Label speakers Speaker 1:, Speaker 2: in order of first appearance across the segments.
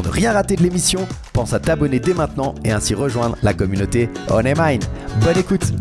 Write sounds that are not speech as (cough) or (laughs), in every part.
Speaker 1: Pour ne rien rater de l'émission, pense à t'abonner dès maintenant et ainsi rejoindre la communauté On Mine. Bonne écoute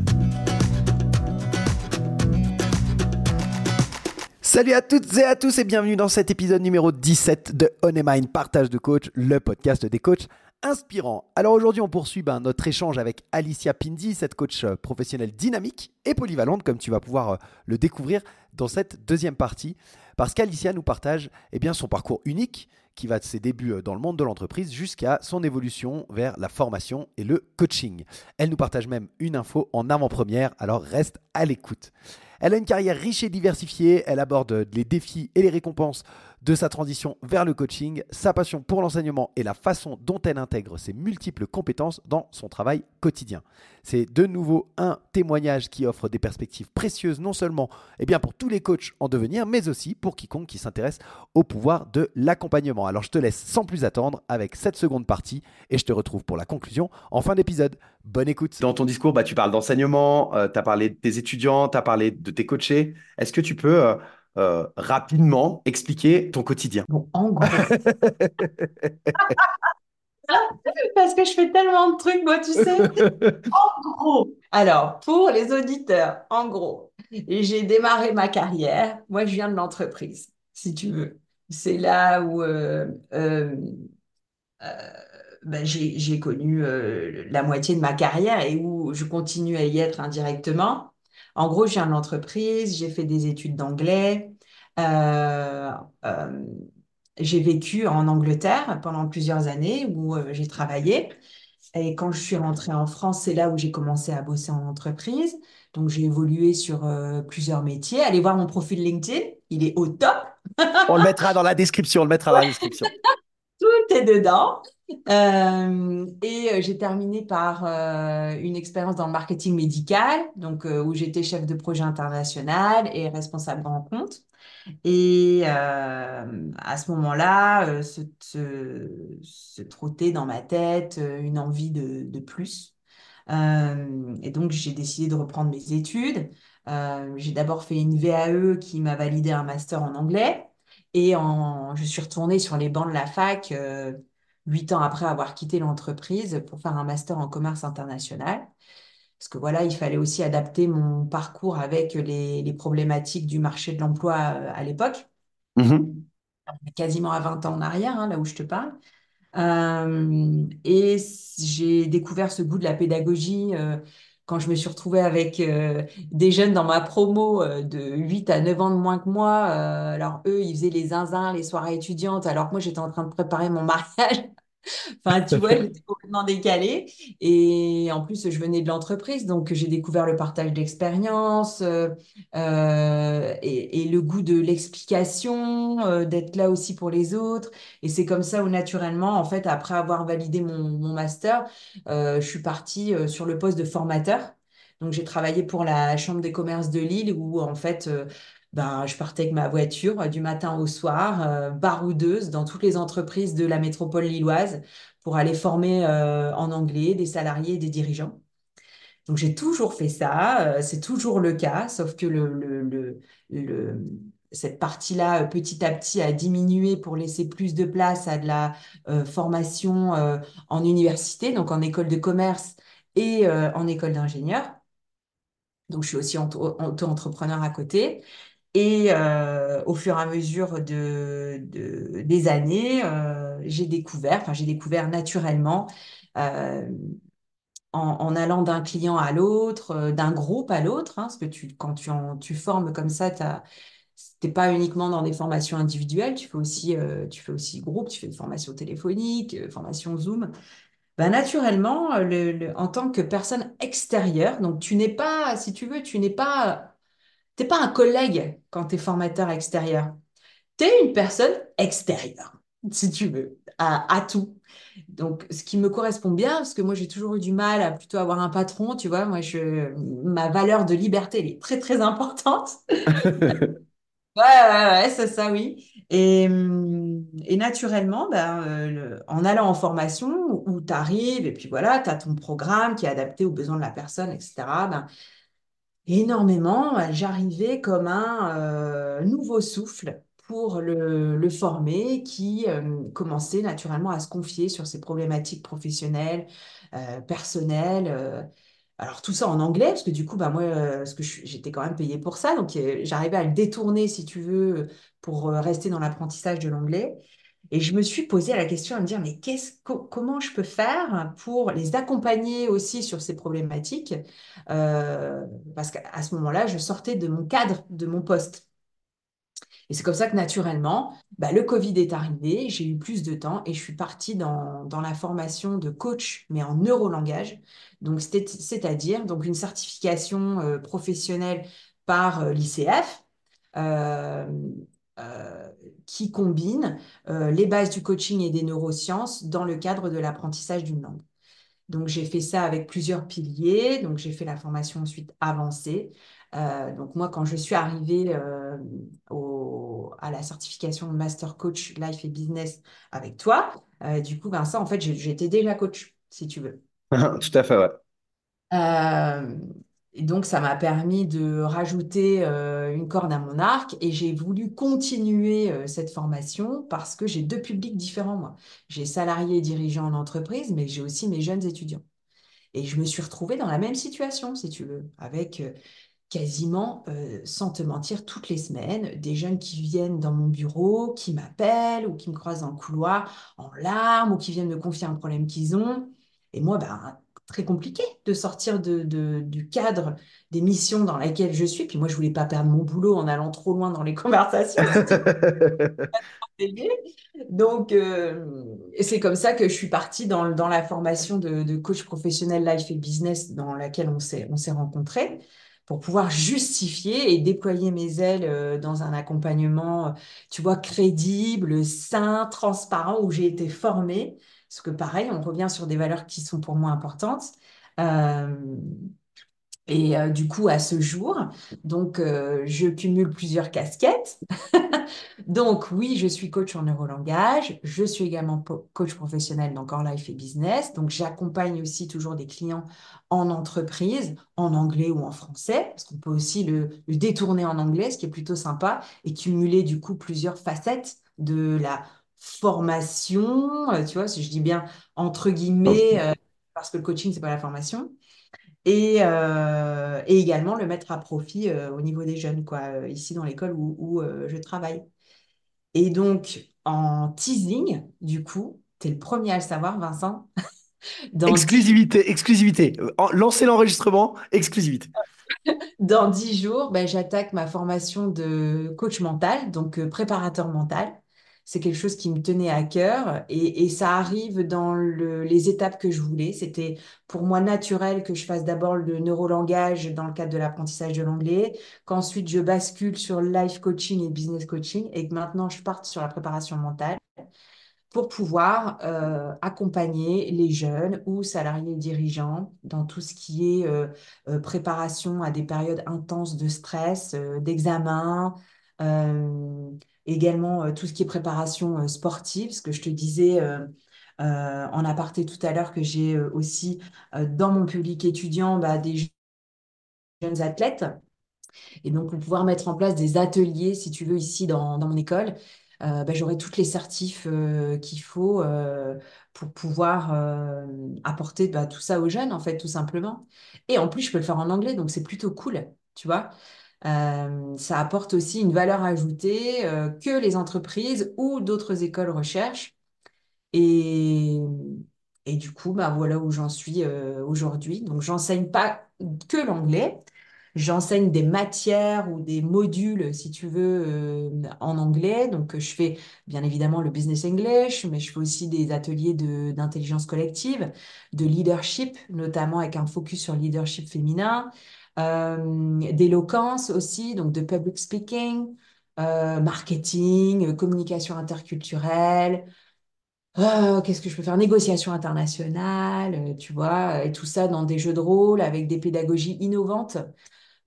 Speaker 1: Salut à toutes et à tous et bienvenue dans cet épisode numéro 17 de On Mind Partage de coach, le podcast des coachs inspirants. Alors aujourd'hui on poursuit ben, notre échange avec Alicia Pindi, cette coach euh, professionnelle dynamique et polyvalente comme tu vas pouvoir euh, le découvrir dans cette deuxième partie parce qu'Alicia nous partage eh son parcours unique qui va de ses débuts euh, dans le monde de l'entreprise jusqu'à son évolution vers la formation et le coaching. Elle nous partage même une info en avant-première, alors reste à l'écoute. Elle a une carrière riche et diversifiée, elle aborde les défis et les récompenses de sa transition vers le coaching, sa passion pour l'enseignement et la façon dont elle intègre ses multiples compétences dans son travail quotidien. C'est de nouveau un témoignage qui offre des perspectives précieuses non seulement eh pour tous les coachs en devenir, mais aussi pour quiconque qui s'intéresse au pouvoir de l'accompagnement. Alors je te laisse sans plus attendre avec cette seconde partie et je te retrouve pour la conclusion en fin d'épisode. Bonne écoute. Dans ton discours, bah, tu parles d'enseignement, euh, tu as parlé de tes étudiants, tu as parlé de tes coachés. Est-ce que tu peux euh, euh, rapidement expliquer ton quotidien?
Speaker 2: En gros. (laughs) (laughs) Parce que je fais tellement de trucs, moi, tu sais. En gros. Alors, pour les auditeurs, en gros, j'ai démarré ma carrière. Moi, je viens de l'entreprise, si tu veux. C'est là où ben, j'ai connu euh, la moitié de ma carrière et où je continue à y être indirectement. En gros, j'ai une entreprise, j'ai fait des études d'anglais. Euh, euh, j'ai vécu en Angleterre pendant plusieurs années où j'ai travaillé. Et quand je suis rentrée en France, c'est là où j'ai commencé à bosser en entreprise. Donc, j'ai évolué sur plusieurs métiers. Allez voir mon profil LinkedIn, il est au top.
Speaker 1: on le (laughs) mettra dans la description, on le mettra dans la description.
Speaker 2: Tout est dedans. Euh, et euh, j'ai terminé par euh, une expérience dans le marketing médical, donc où j'étais chef de projet international et responsable grand compte. Et à ce moment-là, se, trottait dans ma tête une envie de, de plus. et donc j'ai décidé de reprendre mes études. j'ai d'abord fait une VAE qui m'a validé un master en anglais. Et je suis retournée sur les bancs de la fac huit ans après avoir quitté l'entreprise pour faire un master en commerce international. Parce que voilà, il fallait aussi adapter mon parcours avec les, problématiques du marché de l'emploi euh, à l'époque. Mmh quasiment à 20 ans en arrière, hein, là où je te parle. Euh, et j'ai découvert ce goût de la pédagogie euh, quand je me suis retrouvée avec des jeunes dans ma promo de 8 à 9 ans de moins que moi. alors eux, ils faisaient les zinzins, les soirées étudiantes, alors que moi, j'étais en train de préparer mon mariage. Enfin, tu vois, j'étais complètement décalée. Et en plus, je venais de l'entreprise, donc j'ai découvert le partage d'expérience euh, euh, et, le goût de l'explication, euh, d'être là aussi pour les autres. Et c'est comme ça où, naturellement, en fait, après avoir validé mon, mon master, je suis partie sur le poste de formateur. Donc, j'ai travaillé pour la Chambre des commerces de Lille où, en fait, ben, je partais avec ma voiture euh, du matin au soir, euh, baroudeuse dans toutes les entreprises de la métropole lilloise pour aller former euh, en anglais des salariés et des dirigeants. Donc j'ai toujours fait ça, c'est toujours le cas, sauf que le, cette partie-là, petit à petit, a diminué pour laisser plus de place à de la formation en université, donc en école de commerce et en école d'ingénieur. Donc, je suis aussi auto-entrepreneur à côté. Et euh, au fur et à mesure de, des années, euh, j'ai découvert, enfin j'ai découvert naturellement euh, en, allant d'un client à l'autre, d'un groupe à l'autre, hein, parce que tu, quand tu, tu formes comme ça, T'es pas uniquement dans des formations individuelles, tu fais aussi, tu fais aussi groupe, tu fais des formations téléphoniques, formations Zoom. Ben, naturellement, le- le- en tant que personne extérieure, donc tu n'es pas, si tu veux, tu n'es pas, t'es pas un collègue quand tu es formateur extérieur. Tu es une personne extérieure, si tu veux, à, à tout. Donc, ce qui me correspond bien, parce que moi, j'ai toujours eu du mal à plutôt avoir un patron, tu vois, moi, je, ma valeur de liberté, elle est très, très importante. (laughs) Ouais, ouais, ouais, c'est ça, oui. Et, et naturellement, ben, euh, le- en allant en formation où tu arrives et puis voilà, tu as ton programme qui est adapté aux besoins de la personne, etc. Ben, énormément, ben, j'arrivais comme un euh, nouveau souffle pour le, former qui euh, commençait naturellement à se confier sur ses problématiques professionnelles, euh, personnelles. euh, alors tout ça en anglais, parce que du coup, bah, moi, euh, parce que j'étais quand même payée pour ça, donc euh, j'arrivais à le détourner, si tu veux, pour euh, rester dans l'apprentissage de l'anglais. Et je me suis posé la question à me dire, mais qu'est-ce, co- comment je peux faire pour les accompagner aussi sur ces problématiques? Euh, parce qu'à ce moment-là, je sortais de mon cadre, de mon poste. Et c'est comme ça que naturellement, bah, le Covid est arrivé, j'ai eu plus de temps et je suis partie dans, dans la formation de coach, mais en neurolangage. Donc, c'est-à-dire donc une certification euh, professionnelle par euh, l'ICF euh, qui combine euh, les bases du coaching et des neurosciences dans le cadre de l'apprentissage d'une langue. Donc, j'ai fait ça avec plusieurs piliers. Donc, j'ai fait la formation ensuite avancée. Euh, donc, moi, quand je suis arrivée au- à la certification de Master Coach Life et Business avec toi, du coup, ça, en fait, j'ai- j'étais déjà coach, si tu veux. (laughs)
Speaker 1: Tout à fait, ouais.
Speaker 2: Et donc, ça m'a permis de rajouter euh, une corde à mon arc et j'ai voulu continuer euh, cette formation parce que j'ai deux publics différents, moi. J'ai salariés et dirigeants en entreprise, mais j'ai aussi mes jeunes étudiants. Et je me suis retrouvée dans la même situation, si tu veux, avec euh, quasiment, sans te mentir, toutes les semaines, des jeunes qui viennent dans mon bureau, qui m'appellent ou qui me croisent dans le couloir en larmes ou qui viennent me confier un problème qu'ils ont. Et moi, ben, très compliqué de sortir du cadre des missions dans lesquelles je suis. Puis moi, je voulais pas perdre mon boulot en allant trop loin dans les (laughs) conversations. Donc, euh, c'est comme ça que je suis partie dans, la formation de, de coach professionnel life et business dans laquelle on s'est, on s'est rencontrés pour pouvoir justifier et déployer mes ailes euh, dans un accompagnement, euh, tu vois, crédible, sain, transparent, où j'ai été formée. Parce que pareil, on revient sur des valeurs qui sont pour moi importantes. Euh, et euh, du coup, à ce jour, donc, euh, je cumule plusieurs casquettes. (laughs) Donc, oui, je suis coach en neurolangage. Je suis également coach professionnel dans Core Life et Business. Donc, j'accompagne aussi toujours des clients en entreprise, en anglais ou en français, parce qu'on peut aussi le, le détourner en anglais, ce qui est plutôt sympa, et cumuler du coup plusieurs facettes de la formation. euh, tu vois, si je dis bien entre guillemets, euh, parce que le coaching, c'est pas la formation et, euh, et également le mettre à profit euh, au niveau des jeunes, quoi, ici dans l'école où, où, je travaille. Et donc, en teasing, du coup, tu es le premier à le savoir, Vincent, (laughs) dans dix,
Speaker 1: Exclusivité, exclusivité. Lancez l'enregistrement, exclusivité.
Speaker 2: dans dix jours, ben, j'attaque ma formation de coach mental, donc préparateur mental. C'est quelque chose qui me tenait à cœur et, ça arrive dans le- les étapes que je voulais. C'était pour moi naturel que je fasse d'abord le neurolangage dans le cadre de l'apprentissage de l'anglais, qu'ensuite je bascule sur life coaching et business coaching et que maintenant je parte sur la préparation mentale pour pouvoir euh, accompagner les jeunes ou salariés dirigeants dans tout ce qui est euh, euh, préparation à des périodes intenses de stress, d'examen, également euh, tout ce qui est préparation euh, sportive, ce que je te disais euh, euh, en aparté tout à l'heure que j'ai euh, aussi euh, dans mon public étudiant bah, des jeunes athlètes et donc, pour pouvoir mettre en place des ateliers, si tu veux, ici dans, dans mon école, euh, bah, j'aurai toutes les certifs euh, qu'il faut euh, pour pouvoir euh, apporter bah, tout ça aux jeunes, en fait, tout simplement. Et en plus, je peux le faire en anglais, donc c'est plutôt cool, tu vois. Euh, ça apporte aussi une valeur ajoutée euh, que les entreprises ou d'autres écoles recherchent. Et, du coup, bah, voilà où j'en suis euh, aujourd'hui. Donc, j'enseigne pas que l'anglais. J'enseigne des matières ou des modules, si tu veux, en anglais. Donc, je fais bien évidemment le business English, mais je fais aussi des ateliers d'intelligence collective, de leadership, notamment avec un focus sur le leadership féminin, d'éloquence aussi, donc de public speaking, euh, marketing, communication interculturelle. Euh, qu'est-ce que je peux faire? Négociation internationale, euh, tu vois, et tout ça dans des jeux de rôle avec des pédagogies innovantes.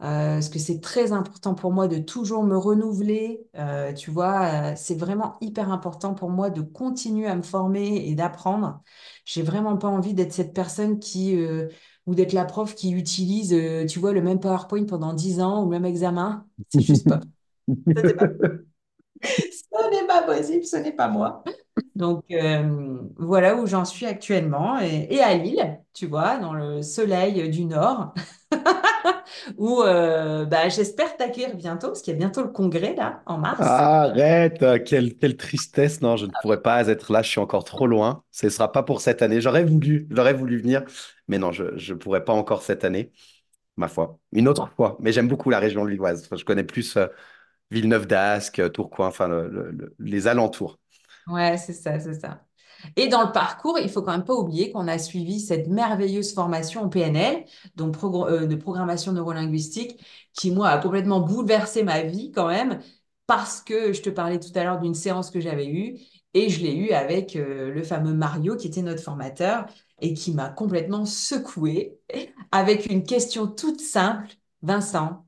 Speaker 2: Euh, parce que c'est très important pour moi de toujours me renouveler. euh, tu vois, euh, c'est vraiment hyper important pour moi de continuer à me former et d'apprendre. J'ai vraiment pas envie d'être cette personne qui, euh, ou d'être la prof qui utilise, euh, tu vois, le même PowerPoint pendant 10 ans ou le même examen. C'est juste pas. (laughs) Pas, ce n'est pas possible, ce n'est pas moi. Donc, euh, voilà où j'en suis actuellement. Et, à Lille, tu vois, dans le soleil du Nord, (laughs) où euh, bah, j'espère t'accueillir bientôt, parce qu'il y a bientôt le congrès, là, en mars.
Speaker 1: Arrête, euh, quelle, quelle tristesse. Non, je ne pourrais pas être là, je suis encore trop loin. Ce ne sera pas pour cette année. J'aurais voulu, j'aurais voulu venir, mais non, je ne pourrais pas encore cette année, ma foi. Une autre fois. Mais j'aime beaucoup la région lilloise. Enfin, je connais plus Villeneuve d'Ascq, Tourcoing, enfin le- le- le- les alentours.
Speaker 2: Ouais, c'est ça, c'est ça. Et dans le parcours, il faut quand même pas oublier qu'on a suivi cette merveilleuse formation en PNL, donc euh, de programmation neurolinguistique, qui, moi, a complètement bouleversé ma vie quand même, parce que je te parlais tout à l'heure d'une séance que j'avais eue, et je l'ai eue avec euh, le fameux Mario, qui était notre formateur, et qui m'a complètement secouée, avec une question toute simple. Vincent,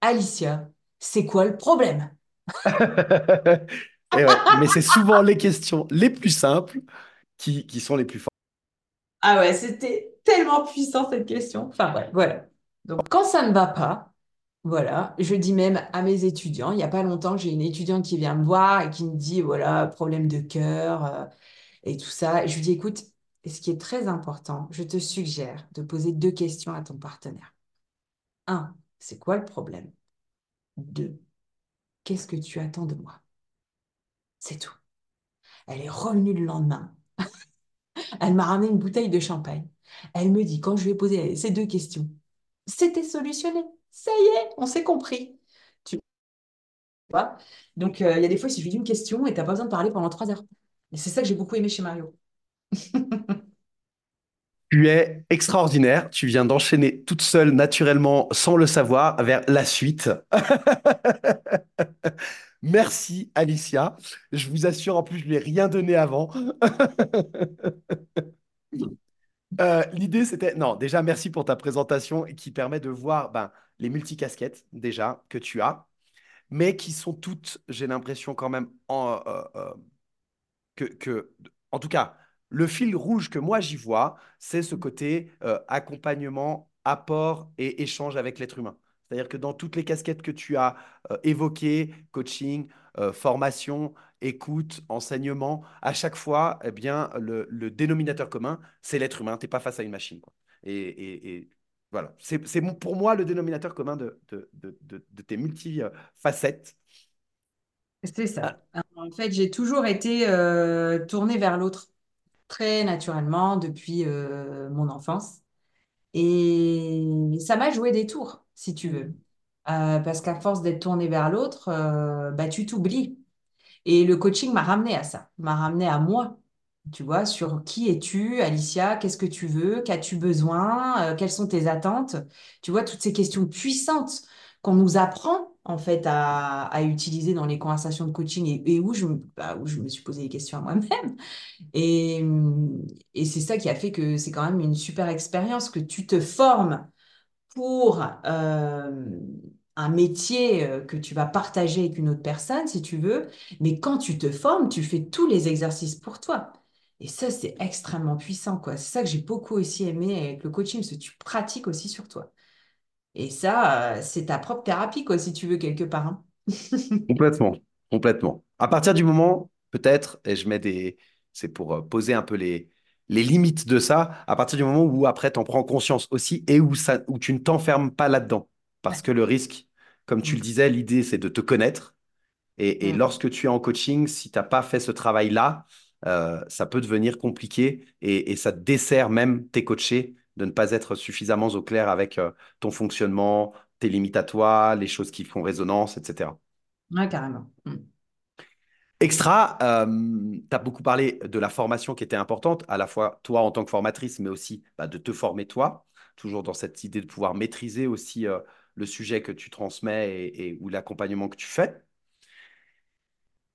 Speaker 2: Alicia, c'est quoi le problème? (laughs)
Speaker 1: Et ouais, mais c'est souvent les questions les plus simples qui, qui sont les plus fortes.
Speaker 2: Ah ouais, c'était tellement puissant cette question. Enfin ouais, voilà. Donc quand ça ne va pas, voilà, je dis même à mes étudiants, il n'y a pas longtemps, j'ai une étudiante qui vient me voir et qui me dit, voilà, problème de cœur euh, et tout ça. Et je lui dis, écoute, ce qui est très important, je te suggère de poser deux questions à ton partenaire. Un, c'est quoi le problème? Deux, qu'est-ce que tu attends de moi? C'est tout. Elle est revenue le lendemain. (laughs) Elle m'a ramené une bouteille de champagne. Elle me dit, quand je lui ai posé ces deux questions, c'était solutionné. Ça y est, on s'est compris. Tu vois? Donc, euh, il y a des fois, il suffit d'une question et tu n'as pas besoin de parler pendant trois heures. Et c'est ça que j'ai beaucoup aimé chez Mario. (laughs)
Speaker 1: Tu es extraordinaire. Tu viens d'enchaîner toute seule, naturellement, sans le savoir, vers la suite. (laughs) Merci, Alicia. Je vous assure, en plus, je lui ai rien donné avant. (laughs) Euh, l'idée, c'était... Non, déjà, merci pour ta présentation qui permet de voir ben, les multicasquettes, déjà, que tu as, mais qui sont toutes, j'ai l'impression, quand même, euh, euh, que, en tout cas, le fil rouge que moi j'y vois, c'est ce côté euh, accompagnement, apport et échange avec l'être humain. C'est-à-dire que dans toutes les casquettes que tu as euh, évoquées, coaching, euh, formation, écoute, enseignement, à chaque fois, eh bien, le, le dénominateur commun, c'est l'être humain. Tu n'es pas face à une machine. Quoi. Et, et- et voilà, c'est pour moi le dénominateur commun de, de, de, de- de tes multi-facettes.
Speaker 2: C'est
Speaker 1: Ah,
Speaker 2: ça. En fait, j'ai toujours été euh, tournée vers l'autre très naturellement depuis euh, mon enfance. Et ça m'a joué des tours, si tu veux. Euh, parce qu'à force d'être tournée vers l'autre, euh, bah, tu t'oublies. Et le coaching m'a ramené à ça, m'a ramené à moi, tu vois, sur qui es-tu, Alicia, qu'est-ce que tu veux, qu'as-tu besoin, quelles sont tes attentes, tu vois, toutes ces questions puissantes qu'on nous apprend en fait à, à utiliser dans les conversations de coaching et, où je, me- bah, où je me suis posé des questions à moi-même. Et, et c'est ça qui a fait que c'est quand même une super expérience, que tu te formes pour euh, un métier euh, que tu vas partager avec une autre personne, si tu veux, mais quand tu te formes, tu fais tous les exercices pour toi. Et ça, c'est extrêmement puissant, quoi. C'est ça que j'ai beaucoup aussi aimé avec le coaching, parce que tu pratiques aussi sur toi. Et ça, euh, c'est ta propre thérapie, quoi, si tu veux, quelque part. hein. (laughs)
Speaker 1: Complètement, complètement. À partir du moment, peut-être, et je mets des, c'est pour euh, poser un peu les, les limites de ça, à partir du moment où après tu en prends conscience aussi et où, ça, où tu ne t'enfermes pas là-dedans. Parce que le risque, comme tu le disais, l'idée c'est de te connaître. Et, et lorsque tu es en coaching, si tu n'as pas fait ce travail-là, euh, ça peut devenir compliqué et, et ça dessert même tes coachés de ne pas être suffisamment au clair avec euh, ton fonctionnement, tes limites à toi, les choses qui font résonance, etc.
Speaker 2: Ouais, carrément. Mm.
Speaker 1: Extra, tu as beaucoup parlé de la formation qui était importante, à la fois toi en tant que formatrice, mais aussi bah, de te former toi, toujours dans cette idée de pouvoir maîtriser aussi euh, le sujet que tu transmets et, ou l'accompagnement que tu fais.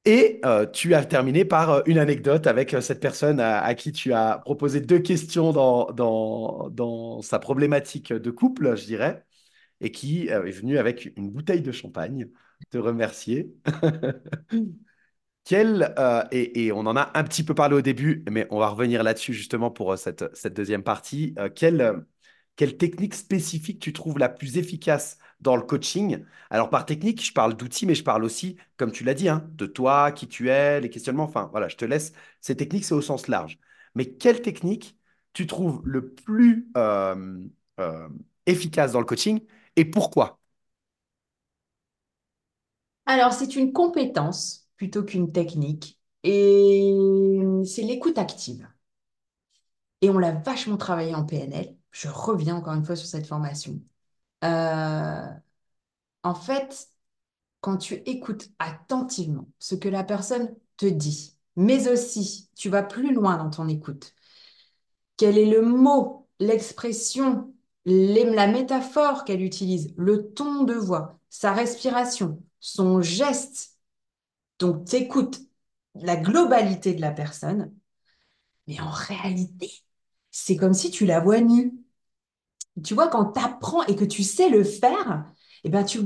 Speaker 1: Et euh, tu as terminé par euh, une anecdote avec cette personne à, qui tu as proposé deux questions dans, dans, dans, sa problématique de couple, je dirais, et qui est venue avec une bouteille de champagne te remercier. (laughs) Quel, euh, et, on en a un petit peu parlé au début, mais on va revenir là-dessus justement pour euh, cette, cette deuxième partie. Euh, quelle, technique spécifique tu trouves la plus efficace dans le coaching Alors par technique, je parle d'outils, mais je parle aussi, comme tu l'as dit, hein, de toi, qui tu es, les questionnements. Enfin, voilà, je te laisse. Ces techniques, c'est au sens large. Mais quelle technique tu trouves le plus efficace dans le coaching et pourquoi?
Speaker 2: Alors, c'est une compétence plutôt qu'une technique. Et c'est l'écoute active. Et on l'a vachement travaillé en PNL. Je reviens encore une fois sur cette formation. Euh, en fait, quand tu écoutes attentivement ce que la personne te dit, mais aussi tu vas plus loin dans ton écoute, quel est le mot, l'expression, la métaphore qu'elle utilise, le ton de voix, sa respiration, son geste, donc, tu écoutes la globalité de la personne, mais en réalité, c'est comme si tu la vois nue. Tu vois, quand tu apprends et que tu sais le faire, eh ben, tu,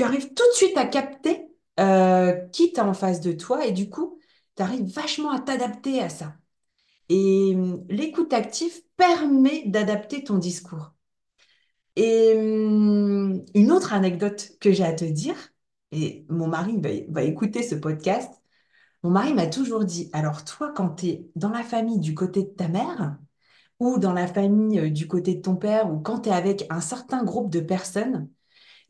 Speaker 2: arrives tout de suite à capter euh, qui tu en face de toi et du coup, tu arrives vachement à t'adapter à ça. Et hum, l'écoute active permet d'adapter ton discours. Et hum, une autre anecdote que j'ai à te dire, et mon mari va, écouter ce podcast, mon mari m'a toujours dit, alors toi, quand tu es dans la famille du côté de ta mère, ou dans la famille euh, du côté de ton père, ou quand tu es avec un certain groupe de personnes,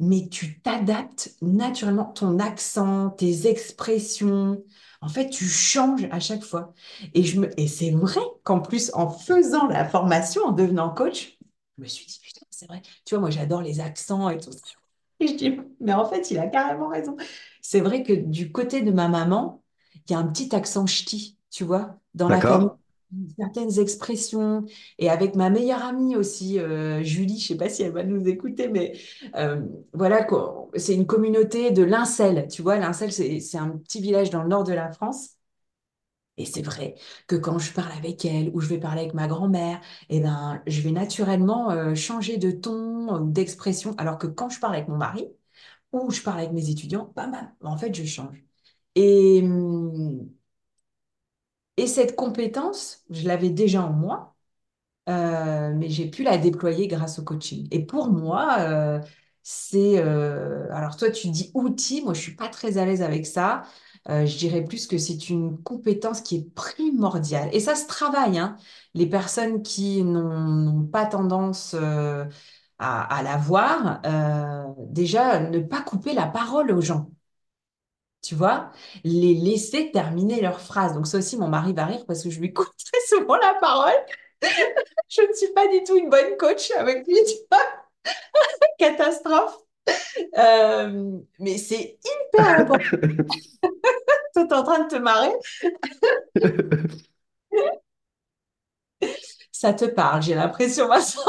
Speaker 2: mais tu t'adaptes naturellement, ton accent, tes expressions, en fait, tu changes à chaque fois. Et, je me... et c'est vrai qu'en plus, en faisant la formation, en devenant coach, je me suis dit, putain, c'est vrai. Tu vois, moi, j'adore les accents et tout ça. Et je dis, mais en fait, il a carrément raison. C'est vrai que du côté de ma maman, il y a un petit accent ch'ti, tu vois, dans la famille certaines expressions. Et avec ma meilleure amie aussi, euh, Julie, je ne sais pas si elle va nous écouter, mais euh, voilà, c'est une communauté de Lincel. Tu vois, Lincel, c'est un petit village dans le nord de la France. Et c'est vrai que quand je parle avec elle ou je vais parler avec ma grand-mère, eh ben, je vais naturellement euh, changer de ton ou d'expression. Alors que quand je parle avec mon mari ou je parle avec mes étudiants, bam, bam, en fait, je change. Et, hum, et cette compétence, je l'avais déjà en moi, euh, mais j'ai pu la déployer grâce au coaching. Et pour moi, euh, c'est... alors toi, tu dis outil, moi, je ne suis pas très à l'aise avec ça. Euh, je dirais plus que c'est une compétence qui est primordiale. Et ça se travaille. Hein. Les personnes qui n'ont pas tendance euh, à, à l'avoir, euh, déjà, ne pas couper la parole aux gens. Tu vois, les laisser terminer leur phrase. Donc ça aussi, mon mari va rire parce que je lui coupe (laughs) très souvent la parole. (laughs) je ne suis pas du tout une bonne coach avec lui, tu vois. (laughs) Catastrophe. mais c'est hyper important. Toi, es en train de te marrer? Ça te parle, j'ai l'impression, Vincent.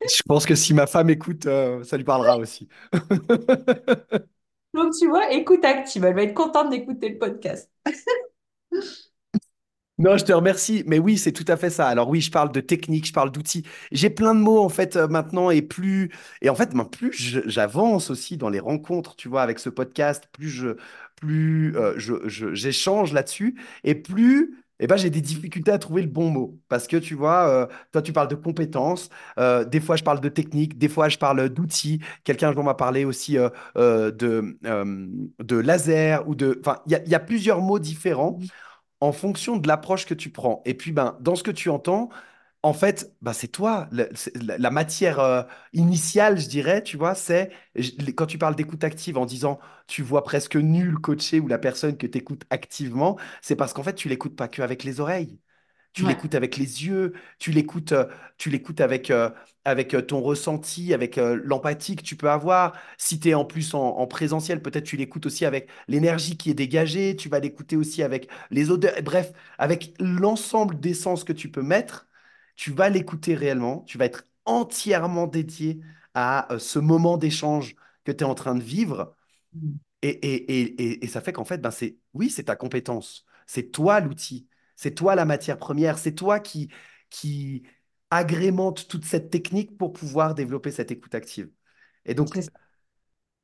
Speaker 1: Je pense que si ma femme écoute, euh, ça lui parlera aussi.
Speaker 2: Donc, tu vois, écoute active. Elle va être contente d'écouter le podcast. (laughs)
Speaker 1: Non, je te remercie. Mais oui, c'est tout à fait ça. Alors oui, je parle de technique, je parle d'outils. J'ai plein de mots en fait euh, maintenant et plus et en fait, plus j'avance aussi dans les rencontres, tu vois, avec ce podcast, plus je plus euh, j'échange là-dessus et plus eh ben, j'ai des difficultés à trouver le bon mot. Parce que tu vois, euh, toi, tu parles de compétences, des fois, je parle de technique, des fois, je parle d'outils. Quelqu'un m'a parlé aussi de, de laser ou de. Enfin, il y, a plusieurs mots différents en fonction de l'approche que tu prends. Et puis, ben, dans ce que tu entends, en fait, ben, c'est toi. La, matière euh, initiale, je dirais, tu vois, c'est quand tu parles d'écoute active en disant tu vois presque nul coaché ou la personne que tu écoutes activement, c'est parce qu'en fait, tu l'écoutes pas que avec les oreilles. Tu l'écoutes avec les yeux, tu l'écoutes, euh, tu l'écoutes avec, euh, avec euh, ton ressenti, avec l'empathie que tu peux avoir. Si tu es en plus en, présentiel, peut-être tu l'écoutes aussi avec l'énergie qui est dégagée, tu vas l'écouter aussi avec les odeurs, bref, avec l'ensemble des sens que tu peux mettre, tu vas l'écouter réellement, tu vas être entièrement dédié à ce moment d'échange que tu es en train de vivre. Mm. Et, et, et, et, ça fait qu'en fait, ben c'est, oui, c'est ta compétence, c'est toi l'outil. C'est toi la matière première, c'est toi qui, qui agrémente toute cette technique pour pouvoir développer cette écoute active. Et donc,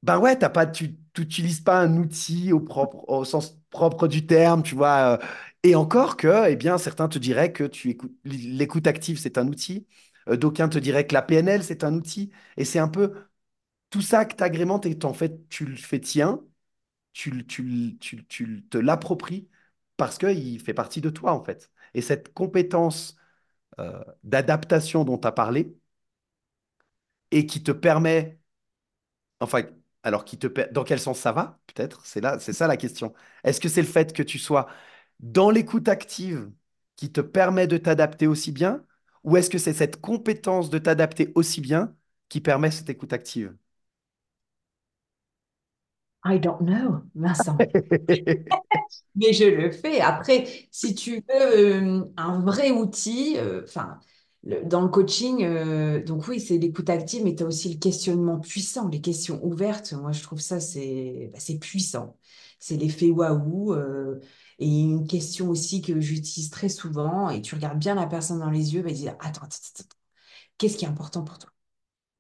Speaker 1: ben ouais, t'as pas, tu n'utilises pas un outil au, propre, au sens propre du terme, tu vois. Euh, et encore que, eh bien, certains te diraient que l'écoute active, c'est un outil. Euh, d'aucuns te diraient que la PNL, c'est un outil. Et c'est un peu tout ça que tu agrémentes et en fait, tu le fais tien, tu, tu, tu, tu te l'appropries parce qu'il fait partie de toi, en fait. Et cette compétence euh, d'adaptation dont tu as parlé, et qui te permet, enfin, alors qui te dans quel sens ça va, peut-être? C'est là, c'est ça la question. Est-ce que c'est le fait que tu sois dans l'écoute active qui te permet de t'adapter aussi bien, ou est-ce que c'est cette compétence de t'adapter aussi bien qui permet cette écoute active?
Speaker 2: I don't know, Vincent. (laughs) Mais je le fais. Après, si tu veux euh, un vrai outil, euh, dans le coaching, euh, donc oui, c'est l'écoute active, mais tu as aussi le questionnement puissant, les questions ouvertes. Moi, je trouve ça, c'est bah, puissant. C'est l'effet waouh. et une question aussi que j'utilise très souvent, et tu regardes bien la personne dans les yeux, va dire, attends, attends, qu'est-ce qui est important pour toi?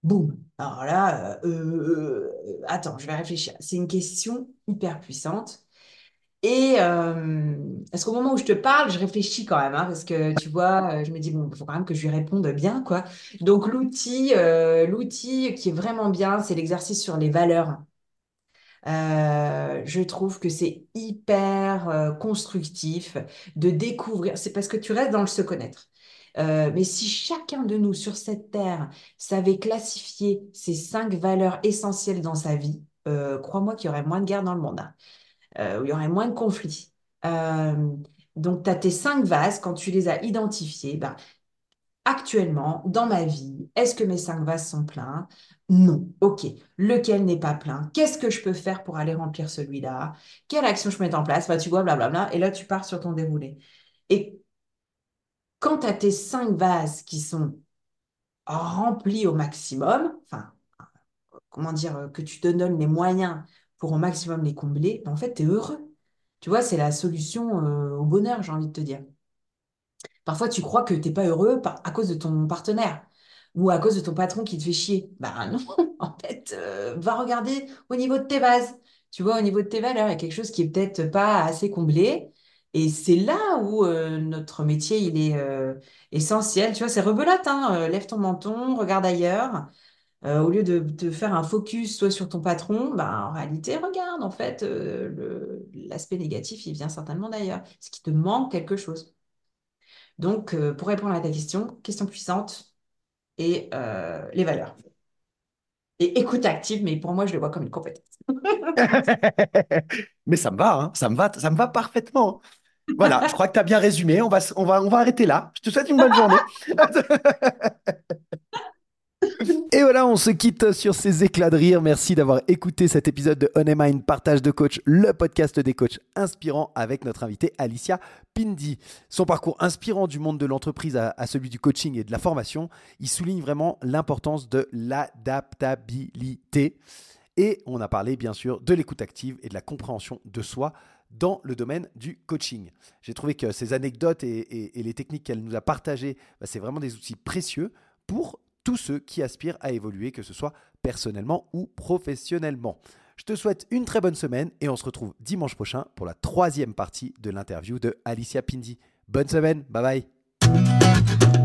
Speaker 2: Boum. Alors là, euh, euh, attends, je vais réfléchir. C'est une question hyper puissante. Et euh, est-ce qu'au moment où je te parle, je réfléchis quand même, hein, parce que tu vois, je me dis, bon, il faut quand même que je lui réponde bien, quoi. Donc l'outil, l'outil qui est vraiment bien, c'est l'exercice sur les valeurs. je trouve que c'est hyper constructif de découvrir, c'est parce que tu restes dans le se connaître. Euh, mais si chacun de nous sur cette terre savait classifier ces cinq valeurs essentielles dans sa vie, euh, crois-moi qu'il y aurait moins de guerres dans le monde, hein. Euh, où il y aurait moins de conflits. donc, tu as tes cinq vases, quand tu les as identifiés, ben, actuellement, dans ma vie, est-ce que mes cinq vases sont pleins? Non. OK. Lequel n'est pas plein? Qu'est-ce que je peux faire pour aller remplir celui-là? Quelle action je mets en place? Tu vois, blablabla. Et là, tu pars sur ton déroulé. Et quand tu as tes cinq vases qui sont remplis au maximum, enfin, comment dire, euh, que tu te donnes les moyens pour au maximum les combler, ben, en fait, tu es heureux. Tu vois, c'est la solution euh, au bonheur, j'ai envie de te dire. Parfois, tu crois que tu n'es pas heureux à cause de ton partenaire ou à cause de ton patron qui te fait chier. Ben non, (laughs) en fait, euh, va regarder au niveau de tes vases. Tu vois, au niveau de tes valeurs, il y a quelque chose qui est peut-être pas assez comblé. Et c'est là où euh, notre métier, il est essentiel. Tu vois, c'est rebelote, hein, lève ton menton, regarde ailleurs. Au lieu de, faire un focus soit sur ton patron, bah, en réalité, regarde, en fait, l'aspect négatif, il vient certainement d'ailleurs. C'est qu'il te manque quelque chose. Donc, pour répondre à ta question, question puissante et les valeurs. Et écoute active, mais pour moi, je le vois comme une compétence. (laughs)
Speaker 1: mais ça me va, hein, ça me va, ça me va parfaitement. Voilà, je crois que tu as bien résumé. On va, on, va, on va arrêter là. Je te souhaite une bonne journée. (laughs) Et voilà, on se quitte sur ces éclats de rire. Merci d'avoir écouté cet épisode de On Mind Partage de Coach, le podcast des coachs inspirants avec notre invitée Alicia Pindi. Son parcours inspirant du monde de l'entreprise à, à, celui du coaching et de la formation, il souligne vraiment l'importance de l'adaptabilité. Et on a parlé bien sûr de l'écoute active et de la compréhension de soi dans le domaine du coaching. J'ai trouvé que ces anecdotes et, les techniques qu'elle nous a partagées, bah, c'est vraiment des outils précieux pour tous ceux qui aspirent à évoluer, que ce soit personnellement ou professionnellement. Je te souhaite une très bonne semaine et on se retrouve dimanche prochain pour la troisième partie de l'interview de Alicia Pindi. Bonne semaine, bye bye